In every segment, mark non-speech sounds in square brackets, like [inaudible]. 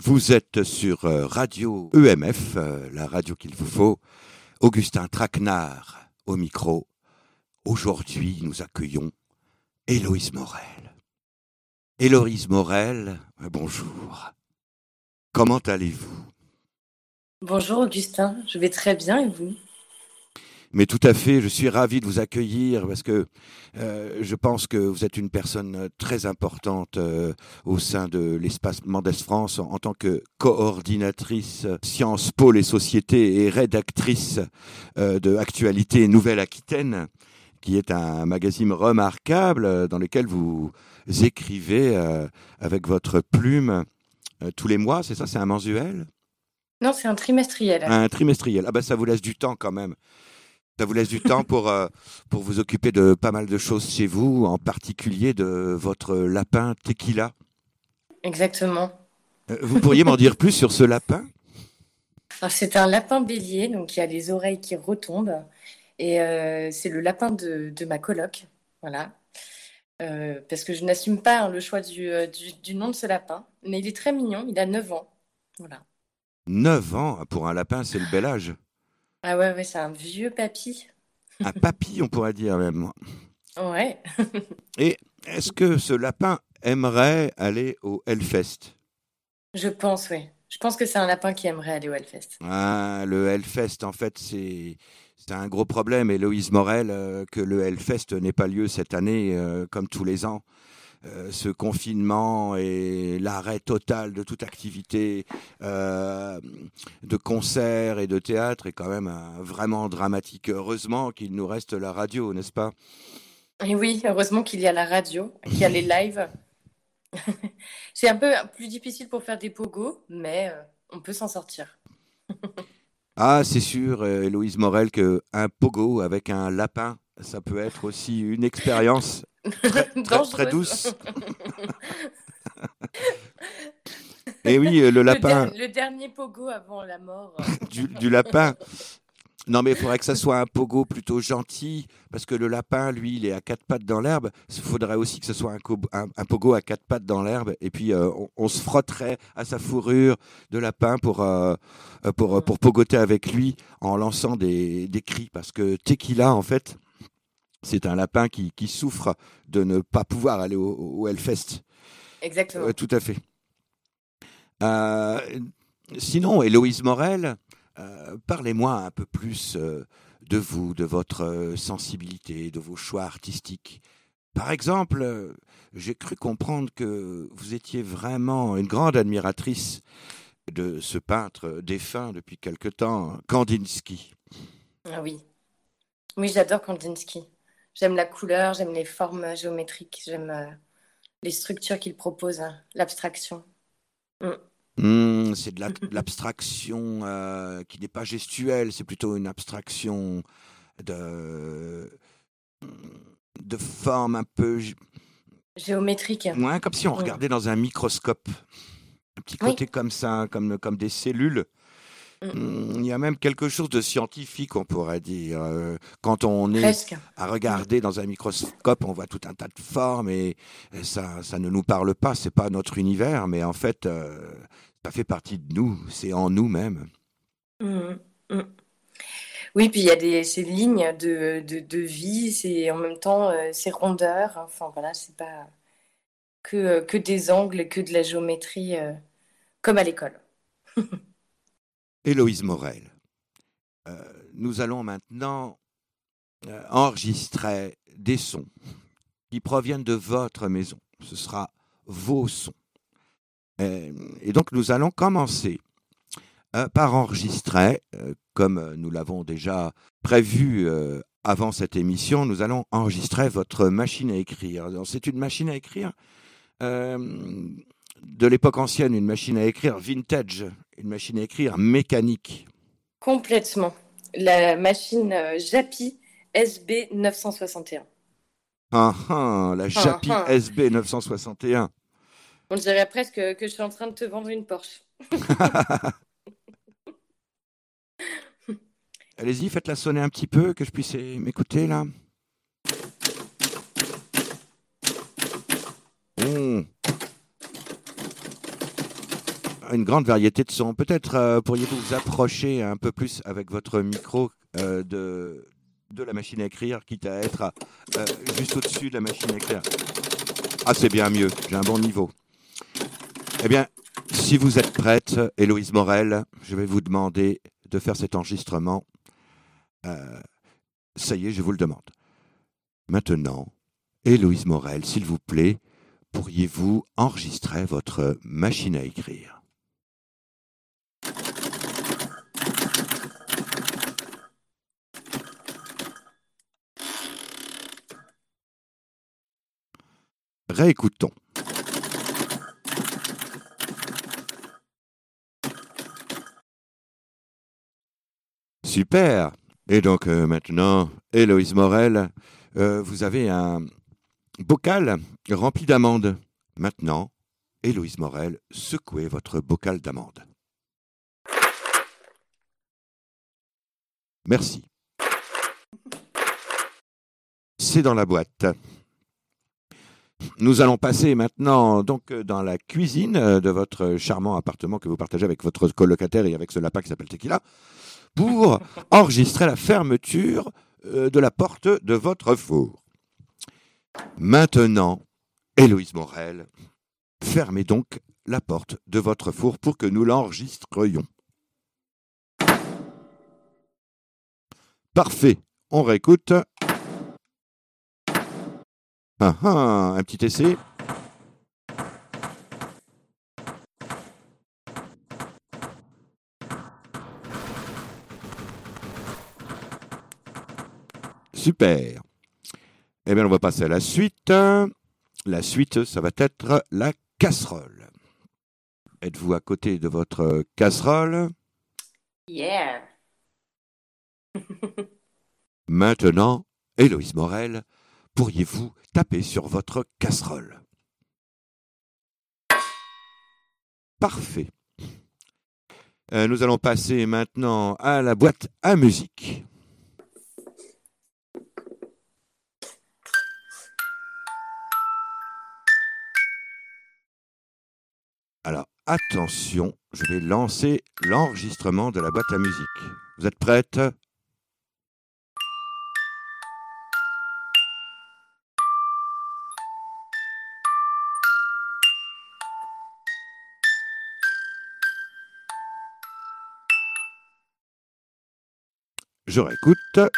Vous êtes sur euh, Radio EMF, euh, la radio qu'il vous faut. Augustin Traquenard au micro. Aujourd'hui, nous accueillons Héloïse Morel. Héloïse Morel, bonjour. Comment allez-vous? Bonjour Augustin, je vais très bien et vous? Mais tout à fait, je suis ravi de vous accueillir parce que euh, je pense que vous êtes une personne très importante euh, au sein de l'espace Mendes France en, tant que coordinatrice Sciences, Pôle et Société et rédactrice euh, de Actualité Nouvelle-Aquitaine, qui est un magazine remarquable dans lequel vous écrivez avec votre plume tous les mois, c'est ça, c'est un mensuel? Non, c'est un trimestriel. Un trimestriel. Ah ben ça vous laisse du temps quand même. Ça vous laisse du temps pour, euh, pour vous occuper de pas mal de choses chez vous, en particulier de votre lapin tequila. Exactement. Euh, vous pourriez m'en dire plus sur ce lapin? C'est un lapin bélier, donc il a les oreilles qui retombent. Et euh, c'est le lapin de, de, ma coloc. Voilà. parce que je n'assume pas hein, le choix du, du, du, nom de ce lapin. Mais il est très mignon, il a 9 ans. Voilà. 9 ans Pour un lapin, c'est le bel âge. Ah ouais, ouais c'est un vieux papy. Un papy, on pourrait dire même. Ouais. [laughs] Et est-ce que ce lapin aimerait aller au Hellfest? Je pense, oui. Je pense que c'est un lapin qui aimerait aller au Hellfest. Ah, le Hellfest, en fait, c'est. C'est un gros problème, Héloïse Morel, euh, que le Hellfest n'ait pas lieu cette année, euh, comme tous les ans. Euh, ce confinement et l'arrêt total de toute activité euh, de concert et de théâtre est quand même vraiment dramatique. Heureusement qu'il nous reste la radio, n'est-ce pas? Et oui, heureusement qu'il y a la radio, qu'il y a les [laughs] lives. [laughs] C'est un peu plus difficile pour faire des pogos, mais euh, on peut s'en sortir. [laughs] ah, c'est sûr, Héloïse Morel, qu'un pogo avec un lapin, ça peut être aussi une expérience très, [laughs] douce. [laughs] Et oui, euh, le lapin. Le, dernier pogo avant la mort. [laughs] du, lapin. Non, mais il faudrait que ça soit un pogo plutôt gentil, parce que le lapin, lui, il est à quatre pattes dans l'herbe. Il faudrait aussi que ce soit un, un, pogo à quatre pattes dans l'herbe, et puis euh, on, se frotterait à sa fourrure de lapin pour, euh, pour, pour, pogoter avec lui en lançant des, des cris, parce que Tequila, en fait, c'est un lapin qui, souffre de ne pas pouvoir aller au, Hellfest. Exactement. Euh, tout à fait. Euh, sinon, Héloïse Morel, euh, parlez-moi un peu plus de vous, de votre sensibilité, de vos choix artistiques. Par exemple, j'ai cru comprendre que vous étiez vraiment une grande admiratrice de ce peintre défunt depuis quelque temps, Kandinsky. Ah oui. Oui, j'adore Kandinsky. J'aime la couleur, j'aime les formes géométriques, j'aime euh, les structures qu'il propose, hein, l'abstraction. Mm. Hmm, c'est de l'abstraction euh, qui n'est pas gestuelle, c'est plutôt une abstraction de, de forme un peu géométrique. Ouais, comme si on mm. regardait dans un microscope. Un petit côté comme ça, comme, comme des cellules. Mm. Il y a même quelque chose de scientifique, on pourrait dire. Euh, quand on est à regarder dans un microscope, on voit tout un tas de formes et, ça, ça ne nous parle pas. C'est pas notre univers, mais en fait, euh, ça fait partie de nous. C'est en nous-mêmes. Mm, mm. Oui, puis il y a des, ces lignes de, de, vie, c'est en même temps euh, ces rondeurs. Enfin voilà, c'est pas que, que des angles, que de la géométrie, comme à l'école. [laughs] Héloïse Morel. Euh, nous allons maintenant euh, enregistrer des sons qui proviennent de votre maison. Ce sera vos sons. Euh, et donc nous allons commencer par enregistrer, comme nous l'avons déjà prévu avant cette émission, nous allons enregistrer votre machine à écrire. C'est une machine à écrire de l'époque ancienne, une machine à écrire vintage, une machine à écrire mécanique. Complètement. La machine Japi SB 961. Ah, ah la Japi ah, ah. SB 961. On dirait presque que je suis en train de te vendre une Porsche. [laughs] Allez-y, faites-la sonner un petit peu, que je puisse m'écouter là. Une grande variété de sons. Peut-être euh, pourriez-vous vous approcher un peu plus avec votre micro euh, de, de la machine à écrire, quitte à être euh, juste au-dessus de la machine à écrire. Ah, c'est bien mieux, j'ai un bon niveau. Eh bien, si vous êtes prête, Héloïse Morel, je vais vous demander de faire cet enregistrement. Ça y est, je vous le demande. Maintenant, Héloïse Morel, s'il vous plaît, pourriez-vous enregistrer votre machine à écrire? Réécoutons. Super. Et donc euh, maintenant, Héloïse Morel, euh, vous avez un bocal rempli d'amandes. Maintenant, Héloïse Morel, secouez votre bocal d'amandes. Merci. C'est dans la boîte. Nous allons passer maintenant donc dans la cuisine euh, de votre charmant appartement que vous partagez avec votre colocataire et avec ce lapin qui s'appelle Tequila pour [laughs] enregistrer la fermeture euh, de la porte de votre four. Maintenant, Héloïse Morel, fermez donc la porte de votre four pour que nous l'enregistrions. Parfait, on réécoute. Ah, ah, un petit essai. Super. Eh bien, on va passer à la suite. La suite, ça va être la casserole. Êtes-vous à côté de votre casserole? Yeah. [laughs] Maintenant, Héloïse Morel, pourriez-vous taper sur votre casserole? Parfait. Euh, nous allons passer maintenant à la boîte à musique. Alors, attention, je vais lancer l'enregistrement de la boîte à musique. Vous êtes prête Je réécoute.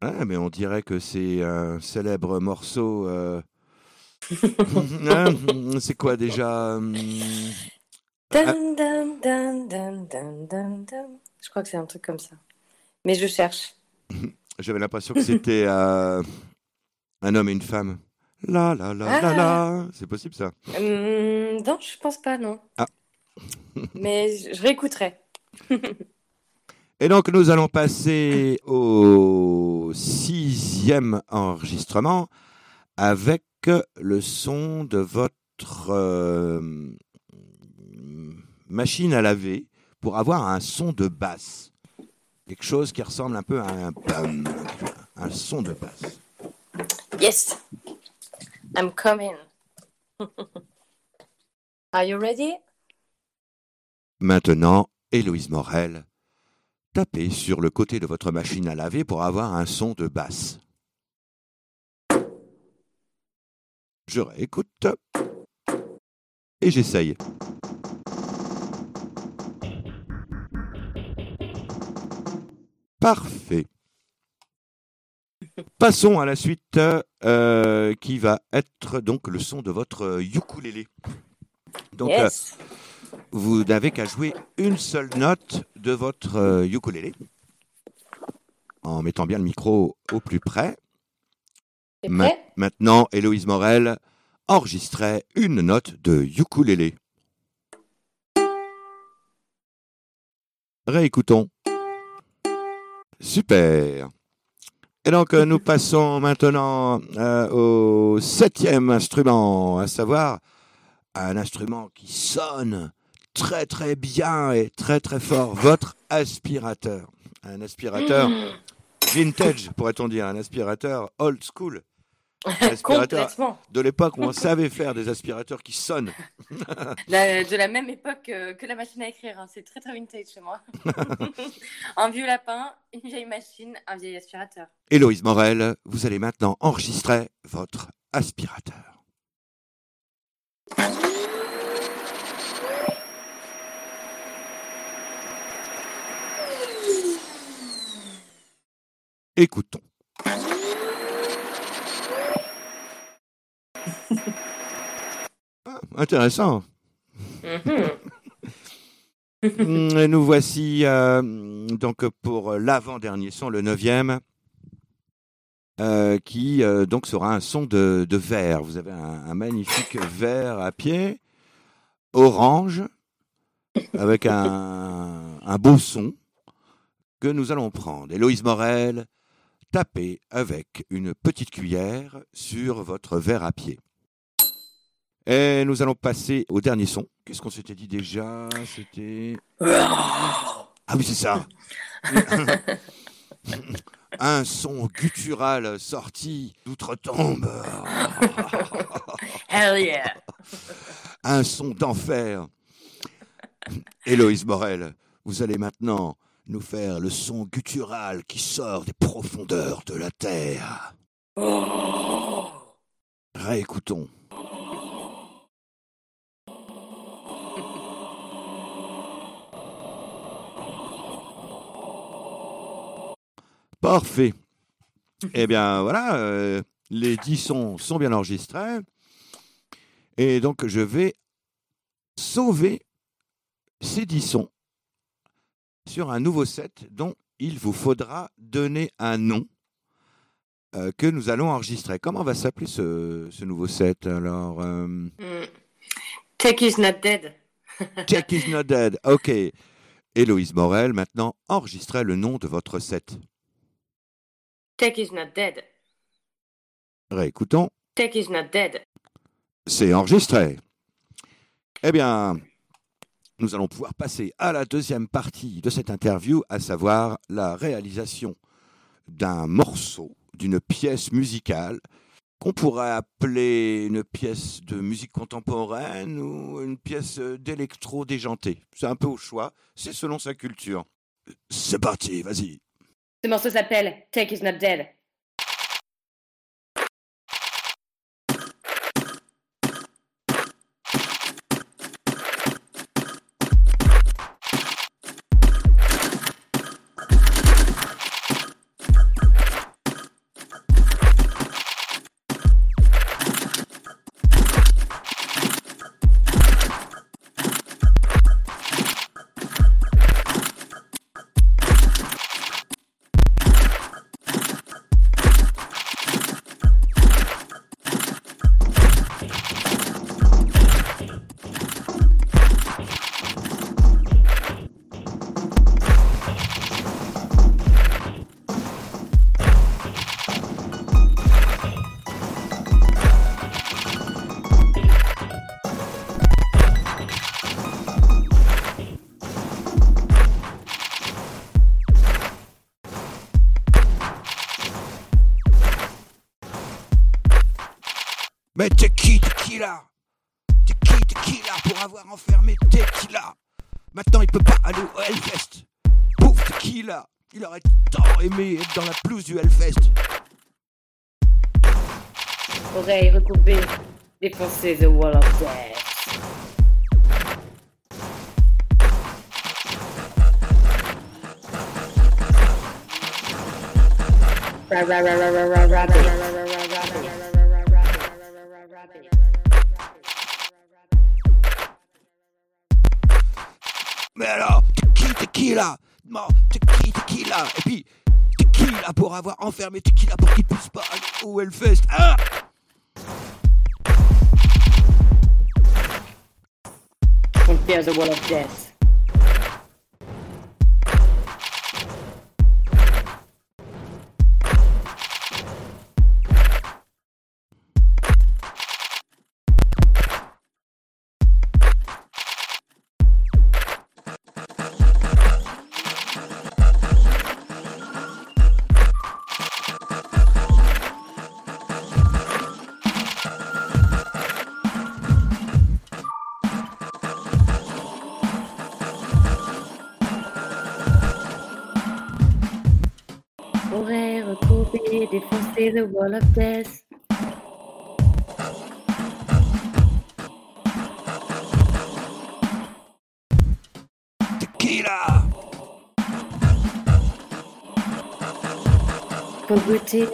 Ah, mais on dirait que c'est un célèbre morceau. euh, [laughs] hein, c'est quoi déjà Dun, dun, dun, dun, dun, dun, dun. Je crois que c'est un truc comme ça. Mais je cherche. [laughs] J'avais l'impression que c'était euh, un homme et une femme. La la la la Ah. la. C'est possible ça Hum, non, je pense pas, non. Ah. Mais je réécouterai. [laughs] Et donc nous allons passer au sixième enregistrement avec le son de votre euh, machine à laver pour avoir un son de basse. Quelque chose qui ressemble un peu à un bam, un son de basse. Yes. I'm coming. [laughs] Are you ready? Maintenant, Héloïse Morel, tapez sur le côté de votre machine à laver pour avoir un son de basse. Je réécoute et j'essaye. Parfait. Passons à la suite euh, qui va être donc le son de votre ukulélé. Donc, euh, yes. Vous n'avez qu'à jouer une seule note de votre euh, ukulélé en mettant bien le micro au plus près. Ma-? Maintenant, Héloïse Morel enregistrait une note de ukulélé. Réécoutons. Super. Et donc, euh, nous passons maintenant euh, au septième instrument, à savoir un instrument qui sonne très très bien et très très fort, votre aspirateur. Un aspirateur [clears throat] vintage, pourrait-on dire, un aspirateur old school. [laughs] Complètement. de l'époque où on savait faire des aspirateurs qui sonnent. [laughs] de la même époque que la machine à écrire. Hein. C'est très très vintage chez moi. [laughs] un vieux lapin, une vieille machine, un vieil aspirateur. Héloïse Morel, vous allez maintenant enregistrer votre aspirateur. Écoutons. [laughs] Ah, intéressant. Mm-hmm. [laughs] Nous voici euh, donc pour l'avant-dernier son, le neuvième, euh, qui euh, donc sera un son de, verre. Vous avez un, magnifique [laughs] verre à pied, orange, avec un, un beau son que nous allons prendre. Héloïse Morel, tapez avec une petite cuillère sur votre verre à pied. Et nous allons passer au dernier son. Qu'est-ce qu'on s'était dit déjà? C'était. Ah oui, c'est ça. [laughs] Un son guttural sorti d'outre-tombe. [laughs] Hell yeah. Un son d'enfer. Héloïse Morel, vous allez maintenant nous faire le son guttural qui sort des profondeurs de la terre. Réécoutons. Parfait. eh bien voilà, euh, les dix sons sont bien enregistrés. Et donc je vais sauver ces dix sons sur un nouveau set dont il vous faudra donner un nom euh, que nous allons enregistrer. Comment va s'appeler ce, nouveau set alors euh? hmm. Tech is not dead. [laughs] Tech is not dead, ok. Héloïse Morel, maintenant enregistrez le nom de votre set. Tech is not dead. Réécoutons. Tech is not dead. C'est enregistré. Eh bien, nous allons pouvoir passer à la deuxième partie de cette interview, à savoir la réalisation d'un morceau, d'une pièce musicale qu'on pourrait appeler une pièce de musique contemporaine ou une pièce d'électro déjanté. C'est un peu au choix, c'est selon sa culture. C'est parti, vas-y. Ce morceau s'appelle Take is not dead. Pas aller au Hellfest. Qui là Il aurait tant aimé être dans la pelouse du Hellfest. Oreille recourbée, défoncer The Wall of Death. Mais alors, qui, t'es qui là? T'es qui, qui là? Et puis, t'es qui là pour avoir enfermé? T'es qui là pour qu'il puisse pas aller au Hellfest Hein Compare the wall of death. Défoncer the wall of death. Tequila Pour goûter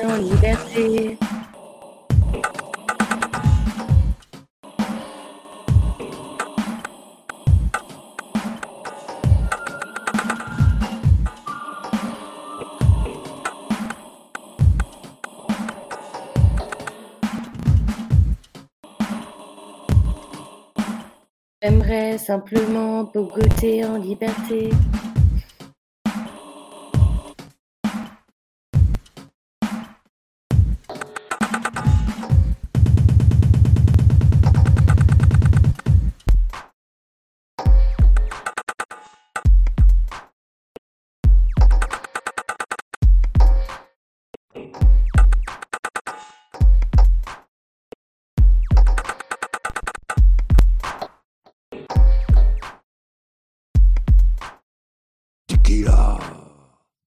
simplement goûter en liberté.